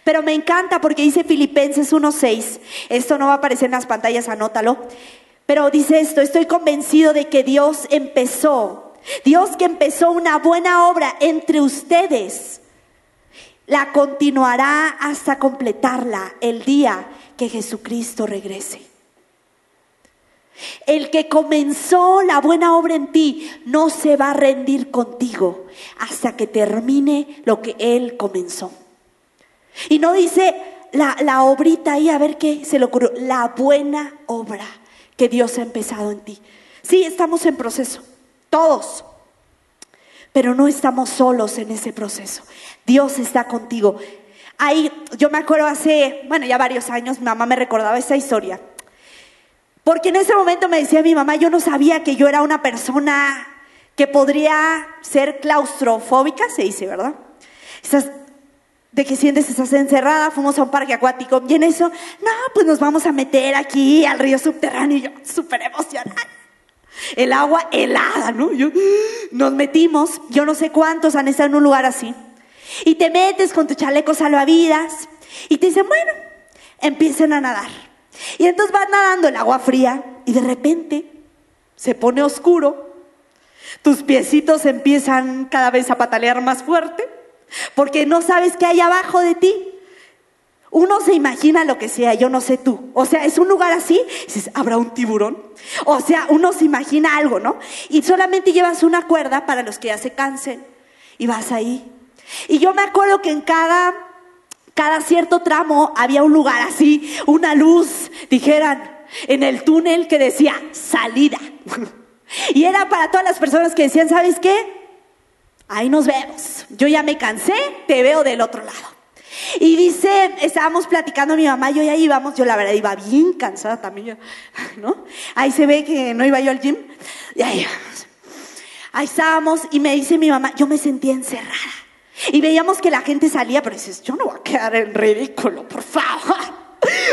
Pero me encanta porque dice Filipenses 1.6, esto no va a aparecer en las pantallas, anótalo, pero dice esto, estoy convencido de que Dios empezó, Dios que empezó una buena obra entre ustedes, la continuará hasta completarla el día que Jesucristo regrese. El que comenzó la buena obra en ti no se va a rendir contigo hasta que termine lo que Él comenzó. Y no dice la, la obrita ahí, a ver qué se le ocurrió, la buena obra que Dios ha empezado en ti. Sí, estamos en proceso, todos, pero no estamos solos en ese proceso. Dios está contigo. Ahí, yo me acuerdo hace, bueno, ya varios años, mi mamá me recordaba esa historia. Porque en ese momento me decía mi mamá, yo no sabía que yo era una persona que podría ser claustrofóbica, se dice, ¿verdad? Esas de que sientes estás encerrada, fuimos a un parque acuático y en eso, no, pues nos vamos a meter aquí al río subterráneo y yo súper emocionada. El agua helada, ¿no? Nos metimos, yo no sé cuántos han estado en un lugar así. Y te metes con tu chaleco salvavidas y te dicen, bueno, empiecen a nadar. Y entonces vas nadando el agua fría y de repente se pone oscuro, tus piecitos empiezan cada vez a patalear más fuerte porque no sabes qué hay abajo de ti. Uno se imagina lo que sea, yo no sé tú. O sea, es un lugar así, dices, ¿habrá un tiburón? O sea, uno se imagina algo, ¿no? Y solamente llevas una cuerda para los que ya se cansen y vas ahí. Y yo me acuerdo que en cada, cada cierto tramo había un lugar así, una luz, dijeran, en el túnel que decía salida. Y era para todas las personas que decían, ¿sabes qué? Ahí nos vemos. Yo ya me cansé, te veo del otro lado. Y dice, estábamos platicando mi mamá, yo ya íbamos, yo la verdad iba bien cansada también, ¿no? Ahí se ve que no iba yo al gym, y ahí Ahí estábamos y me dice mi mamá, yo me sentía encerrada. Y veíamos que la gente salía, pero dices, yo no voy a quedar en ridículo, por favor.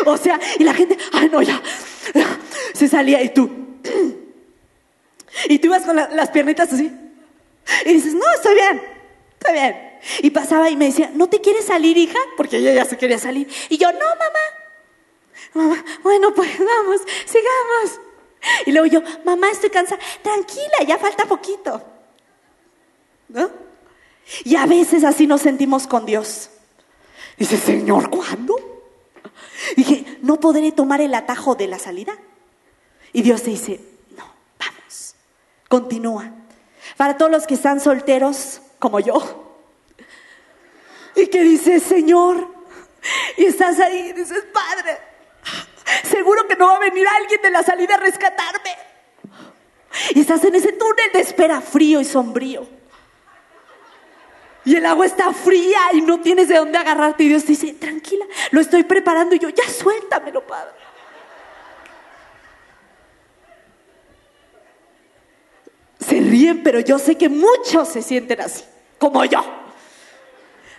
O sea, y la gente, ay no, ya, se salía y tú. Y tú ibas con las piernitas así. Y dices, no, estoy bien, estoy bien. Y pasaba y me decía, ¿no te quieres salir, hija? Porque ella ya se quería salir. Y yo, no, mamá. Mamá, bueno, pues vamos, sigamos. Y luego yo, mamá, estoy cansada. Tranquila, ya falta poquito. ¿No? Y a veces así nos sentimos con Dios. Dice, Señor, ¿cuándo? Dije, ¿no podré tomar el atajo de la salida? Y Dios te dice, no, vamos, continúa. Para todos los que están solteros, como yo, y que dices, Señor, y estás ahí y dices, Padre, seguro que no va a venir alguien de la salida a rescatarme. Y estás en ese túnel de espera frío y sombrío. Y el agua está fría y no tienes de dónde agarrarte. Y Dios dice, tranquila, lo estoy preparando. Y yo, ya suéltamelo, Padre. Ríen, pero yo sé que muchos se sienten así, como yo.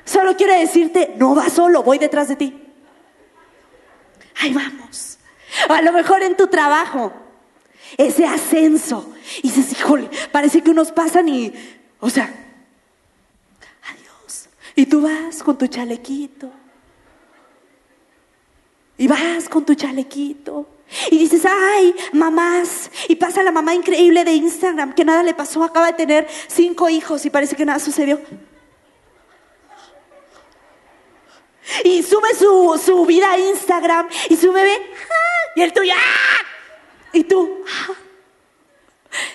Solo quiero decirte, no vas solo, voy detrás de ti. Ahí vamos. A lo mejor en tu trabajo, ese ascenso. Y dices, híjole, parece que unos pasan y, o sea, adiós. Y tú vas con tu chalequito. Y vas con tu chalequito. Y dices, ay, mamás. Y pasa la mamá increíble de Instagram, que nada le pasó, acaba de tener cinco hijos y parece que nada sucedió. Y sube su, su vida a Instagram y su bebé, ¡ah! y el tuyo, ¡ah! y tú, ¡ah!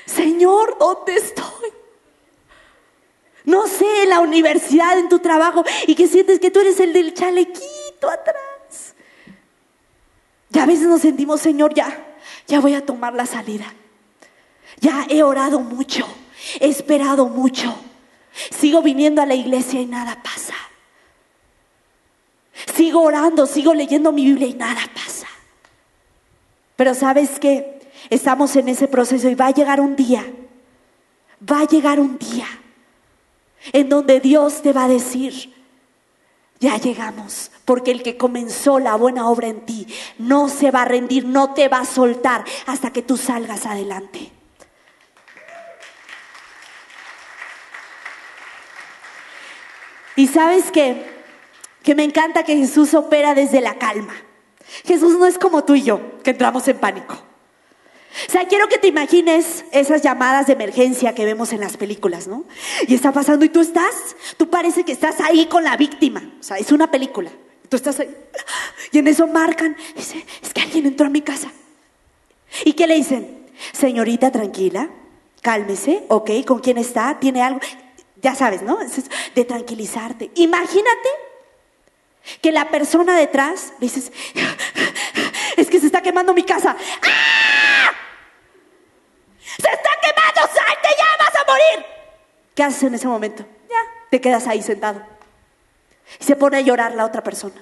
Señor, ¿dónde estoy? No sé, en la universidad, en tu trabajo, y que sientes que tú eres el del chalequito atrás. Y a veces nos sentimos, Señor, ya, ya voy a tomar la salida. Ya he orado mucho, he esperado mucho. Sigo viniendo a la iglesia y nada pasa. Sigo orando, sigo leyendo mi Biblia y nada pasa. Pero sabes que estamos en ese proceso y va a llegar un día, va a llegar un día en donde Dios te va a decir, ya llegamos, porque el que comenzó la buena obra en ti no se va a rendir, no te va a soltar hasta que tú salgas adelante. Y sabes que, que me encanta que Jesús opera desde la calma. Jesús no es como tú y yo, que entramos en pánico. O sea, quiero que te imagines esas llamadas de emergencia que vemos en las películas, ¿no? Y está pasando y tú estás, tú parece que estás ahí con la víctima. O sea, es una película. Tú estás ahí. Y en eso marcan, dice, es que alguien entró a mi casa. ¿Y qué le dicen? Señorita, tranquila, cálmese, ok, ¿con quién está? ¿Tiene algo? Ya sabes, ¿no? de tranquilizarte. Imagínate que la persona detrás, dices, es que se está quemando mi casa. ¡Ah! ¡Se está quemando! ¡Salte ya! ¡Vas a morir! ¿Qué haces en ese momento? Ya, te quedas ahí sentado. Y se pone a llorar la otra persona.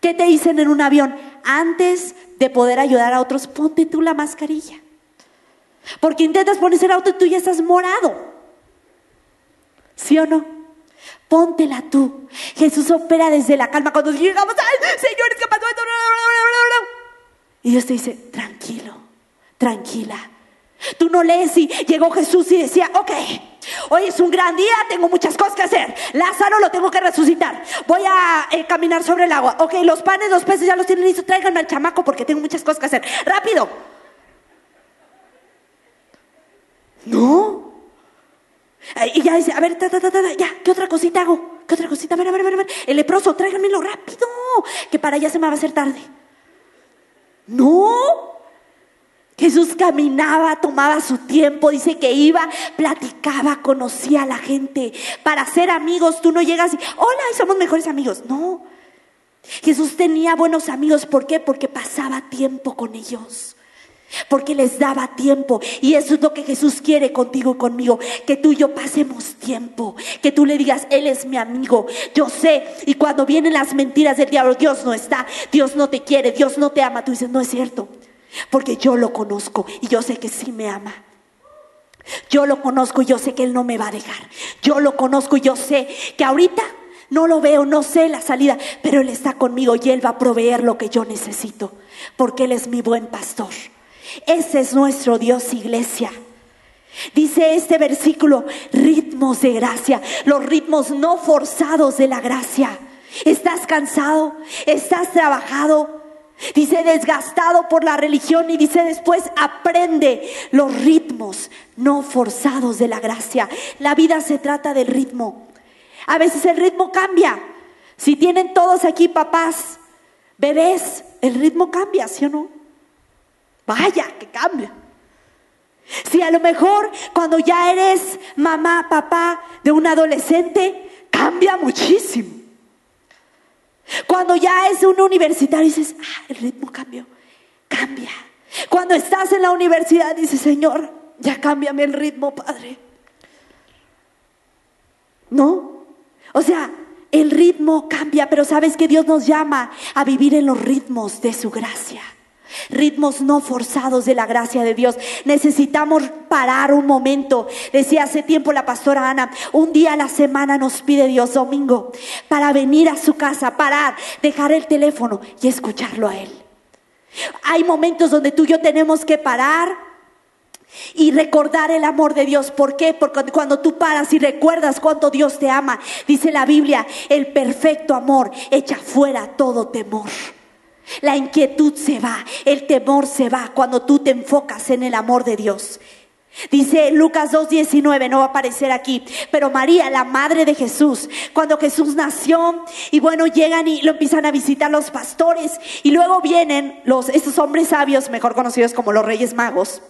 ¿Qué te dicen en un avión? Antes de poder ayudar a otros, ponte tú la mascarilla. Porque intentas ponerse el auto y tú ya estás morado. ¿Sí o no? Póntela tú. Jesús opera desde la calma. Cuando llegamos, ¡ay, pasó esto! Y Dios te dice, tranquilo, tranquila. Tú no lees y llegó Jesús y decía, ok, hoy es un gran día, tengo muchas cosas que hacer. Lázaro lo tengo que resucitar. Voy a eh, caminar sobre el agua. Ok, los panes, los peces ya los tienen listos. Tráiganme al chamaco porque tengo muchas cosas que hacer. Rápido. No. Y ya dice, a ver, ya, ¿qué otra cosita hago? ¿Qué otra cosita? A ver, a ver, a ver, El leproso, tráiganmelo rápido, que para allá se me va a hacer tarde. No. Jesús caminaba, tomaba su tiempo, dice que iba, platicaba, conocía a la gente. Para ser amigos, tú no llegas y, hola, somos mejores amigos. No. Jesús tenía buenos amigos, ¿por qué? Porque pasaba tiempo con ellos porque les daba tiempo. Y eso es lo que Jesús quiere contigo y conmigo, que tú y yo pasemos tiempo, que tú le digas, Él es mi amigo, yo sé. Y cuando vienen las mentiras del diablo, Dios no está, Dios no te quiere, Dios no te ama, tú dices, no es cierto, porque yo lo conozco y yo sé que sí me ama. Yo lo conozco y yo sé que Él no me va a dejar. Yo lo conozco y yo sé que ahorita no lo veo, no sé la salida, pero Él está conmigo y Él va a proveer lo que yo necesito, porque Él es mi buen pastor. Ese es nuestro Dios, iglesia. Dice este versículo, ritmos de gracia, los ritmos no forzados de la gracia. ¿Estás cansado? ¿Estás trabajado? Dice desgastado por la religión y dice después aprende los ritmos no forzados de la gracia. La vida se trata del ritmo. A veces el ritmo cambia. Si tienen todos aquí papás, bebés, el ritmo cambia, ¿sí o no? Vaya, que cambia. Si a lo mejor cuando ya eres mamá, papá de un adolescente, cambia muchísimo. Cuando ya es un universitario dices, ah, el ritmo cambió, cambia. Cuando estás en la universidad dices, Señor, ya cámbiame el ritmo, Padre. ¿No? O sea, el ritmo cambia, pero sabes que Dios nos llama a vivir en los ritmos de su gracia. Ritmos no forzados de la gracia de Dios. Necesitamos parar un momento. Decía hace tiempo la pastora Ana, un día a la semana nos pide Dios domingo para venir a su casa, parar, dejar el teléfono y escucharlo a Él. Hay momentos donde tú y yo tenemos que parar y recordar el amor de Dios. ¿Por qué? Porque cuando tú paras y recuerdas cuánto Dios te ama, dice la Biblia, el perfecto amor echa fuera todo temor. La inquietud se va, el temor se va cuando tú te enfocas en el amor de Dios. Dice Lucas 2.19, no va a aparecer aquí, pero María, la madre de Jesús, cuando Jesús nació y bueno, llegan y lo empiezan a visitar los pastores y luego vienen los, estos hombres sabios, mejor conocidos como los reyes magos,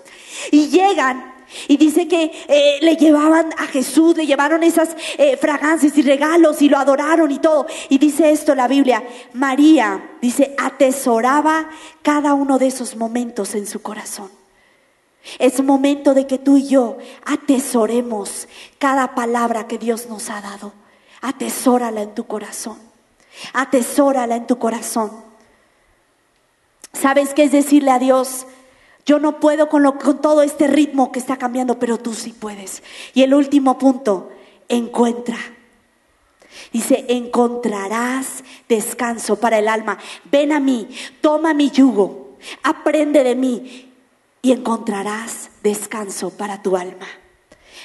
y llegan y dice que eh, le llevaban a Jesús, le llevaron esas eh, fragancias y regalos y lo adoraron y todo. Y dice esto la Biblia, María, dice, atesoraba cada uno de esos momentos en su corazón. Es momento de que tú y yo atesoremos cada palabra que Dios nos ha dado. Atesórala en tu corazón. Atesórala en tu corazón. ¿Sabes qué es decirle a Dios? Yo no puedo con, con todo este ritmo que está cambiando, pero tú sí puedes. Y el último punto, encuentra. Dice, encontrarás descanso para el alma. Ven a mí, toma mi yugo, aprende de mí y encontrarás descanso para tu alma.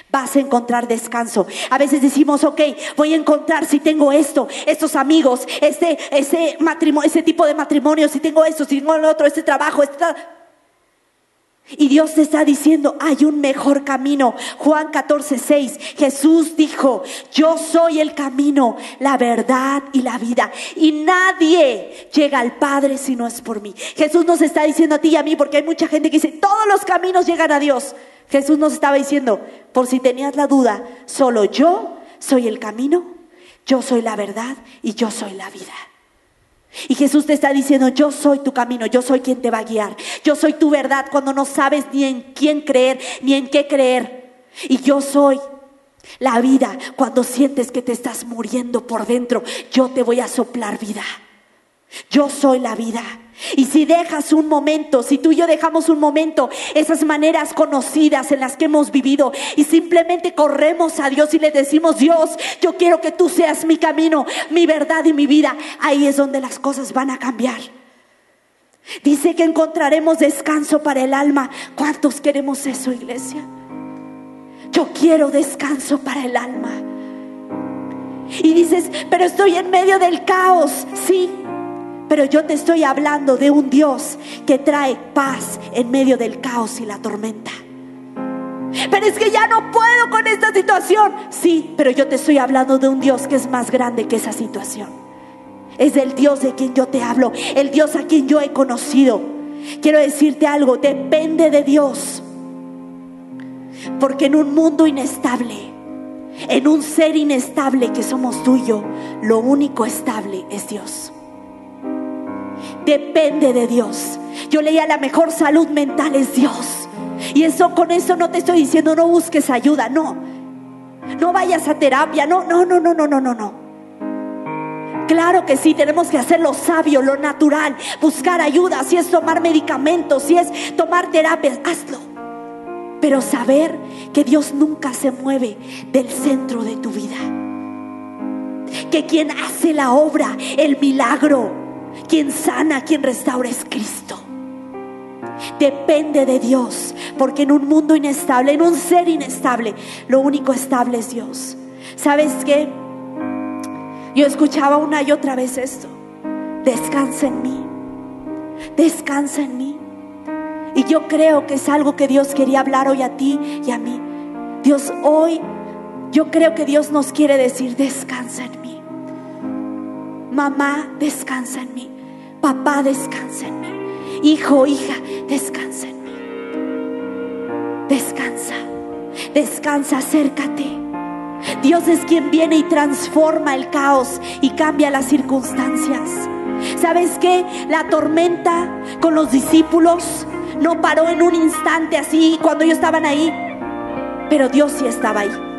Vas a encontrar descanso. A veces decimos, ok, voy a encontrar si tengo esto, estos amigos, este, ese matrimonio, ese tipo de matrimonio, si tengo esto, si tengo el otro, este trabajo, este y Dios te está diciendo, hay un mejor camino. Juan 14, 6, Jesús dijo, yo soy el camino, la verdad y la vida. Y nadie llega al Padre si no es por mí. Jesús nos está diciendo a ti y a mí, porque hay mucha gente que dice, todos los caminos llegan a Dios. Jesús nos estaba diciendo, por si tenías la duda, solo yo soy el camino, yo soy la verdad y yo soy la vida. Y Jesús te está diciendo, yo soy tu camino, yo soy quien te va a guiar. Yo soy tu verdad cuando no sabes ni en quién creer, ni en qué creer. Y yo soy la vida cuando sientes que te estás muriendo por dentro. Yo te voy a soplar vida. Yo soy la vida. Y si dejas un momento, si tú y yo dejamos un momento esas maneras conocidas en las que hemos vivido y simplemente corremos a Dios y le decimos, Dios, yo quiero que tú seas mi camino, mi verdad y mi vida, ahí es donde las cosas van a cambiar. Dice que encontraremos descanso para el alma. ¿Cuántos queremos eso, iglesia? Yo quiero descanso para el alma. Y dices, pero estoy en medio del caos. Sí, pero yo te estoy hablando de un Dios que trae paz en medio del caos y la tormenta. Pero es que ya no puedo con esta situación. Sí, pero yo te estoy hablando de un Dios que es más grande que esa situación. Es del Dios de quien yo te hablo, el Dios a quien yo he conocido. Quiero decirte algo, depende de Dios. Porque en un mundo inestable, en un ser inestable que somos tú y yo, lo único estable es Dios depende de Dios. Yo leía la mejor salud mental es Dios. Y eso con eso no te estoy diciendo no busques ayuda, no. No vayas a terapia, no, no, no, no, no, no, no, no. Claro que sí, tenemos que hacer lo sabio, lo natural, buscar ayuda, si es tomar medicamentos, si es tomar terapias, hazlo. Pero saber que Dios nunca se mueve del centro de tu vida. Que quien hace la obra, el milagro, quien sana, quien restaura es Cristo. Depende de Dios, porque en un mundo inestable, en un ser inestable, lo único estable es Dios. ¿Sabes qué? Yo escuchaba una y otra vez esto. Descansa en mí. Descansa en mí. Y yo creo que es algo que Dios quería hablar hoy a ti y a mí. Dios hoy, yo creo que Dios nos quiere decir, descansa en mí. Mamá, descansa en mí. Papá, descansa en mí. Hijo, hija, descansa en mí. Descansa. Descansa, acércate. Dios es quien viene y transforma el caos y cambia las circunstancias. ¿Sabes qué? La tormenta con los discípulos no paró en un instante así cuando ellos estaban ahí, pero Dios sí estaba ahí.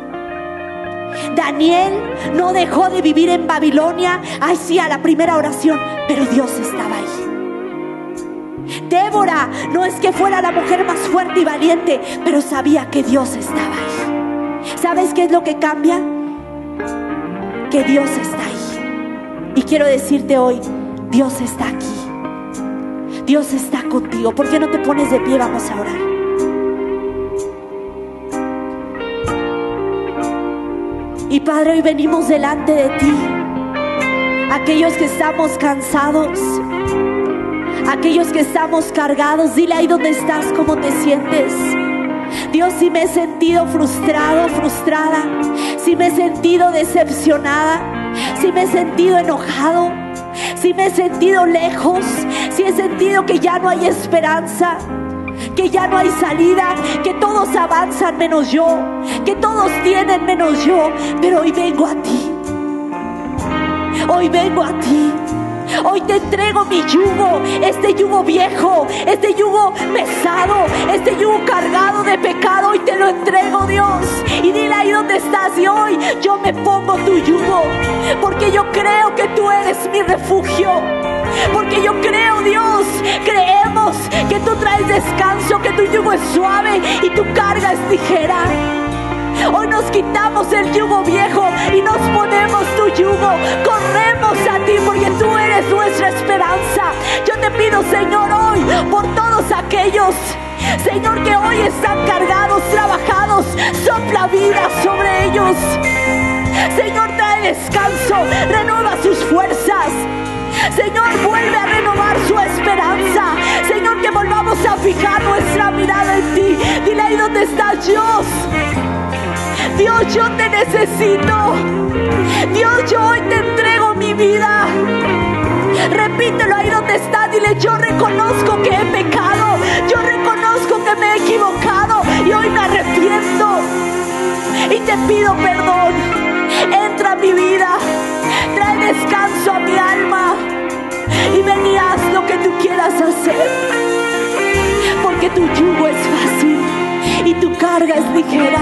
Daniel no dejó de vivir en Babilonia, ay sí, a la primera oración, pero Dios estaba ahí. Débora no es que fuera la mujer más fuerte y valiente, pero sabía que Dios estaba ahí. ¿Sabes qué es lo que cambia? Que Dios está ahí. Y quiero decirte hoy, Dios está aquí. Dios está contigo. ¿Por qué no te pones de pie? Vamos a orar. Y Padre, hoy venimos delante de ti. Aquellos que estamos cansados, aquellos que estamos cargados, dile ahí donde estás, cómo te sientes. Dios, si me he sentido frustrado, frustrada, si me he sentido decepcionada, si me he sentido enojado, si me he sentido lejos, si he sentido que ya no hay esperanza que ya no hay salida, que todos avanzan menos yo, que todos tienen menos yo, pero hoy vengo a ti. Hoy vengo a ti. Hoy te entrego mi yugo, este yugo viejo, este yugo pesado, este yugo cargado de pecado. Hoy te lo entrego, Dios. Y dile ahí donde estás y hoy yo me pongo tu yugo, porque yo creo que tú eres mi refugio. Porque yo creo, Dios, creemos que tú traes descanso, que tu yugo es suave y tu carga es ligera. Hoy nos quitamos el yugo viejo y nos ponemos tu yugo. Corremos a ti porque tú eres nuestra esperanza. Yo te pido, Señor, hoy por todos aquellos, Señor, que hoy están cargados, trabajados, sopla vida sobre ellos. Señor, trae descanso, renueva sus fuerzas. Señor, vuelve a renovar su esperanza. Señor, que volvamos a fijar nuestra mirada en ti. Dile ahí donde estás, Dios. Dios, yo te necesito. Dios, yo hoy te entrego mi vida. Repítelo ahí donde está. Dile, yo reconozco que he pecado. Yo reconozco que me he equivocado. Y hoy me arrepiento. Y te pido perdón. Entra a mi vida. Trae descanso a mi alma. Y ven y haz lo que tú quieras hacer. Porque tu yugo es fácil y tu carga es ligera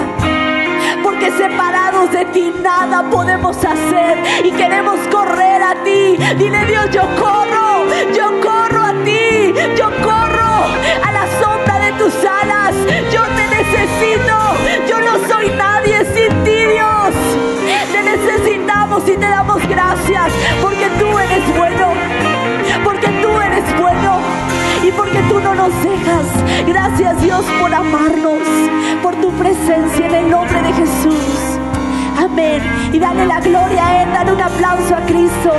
porque separados de ti nada podemos hacer y queremos correr a ti. Dile Dios, yo corro, yo corro a ti, yo corro a la sombra de tus alas, yo te necesito, yo no soy nadie sin ti Dios. Te necesitamos y te damos gracias porque tú eres bueno, porque tú eres bueno y porque tú no nos dejas. Gracias Dios por amarnos, por tu presencia en el nombre de Jesús. Amén. Y dale la gloria a Él, dale un aplauso a Cristo.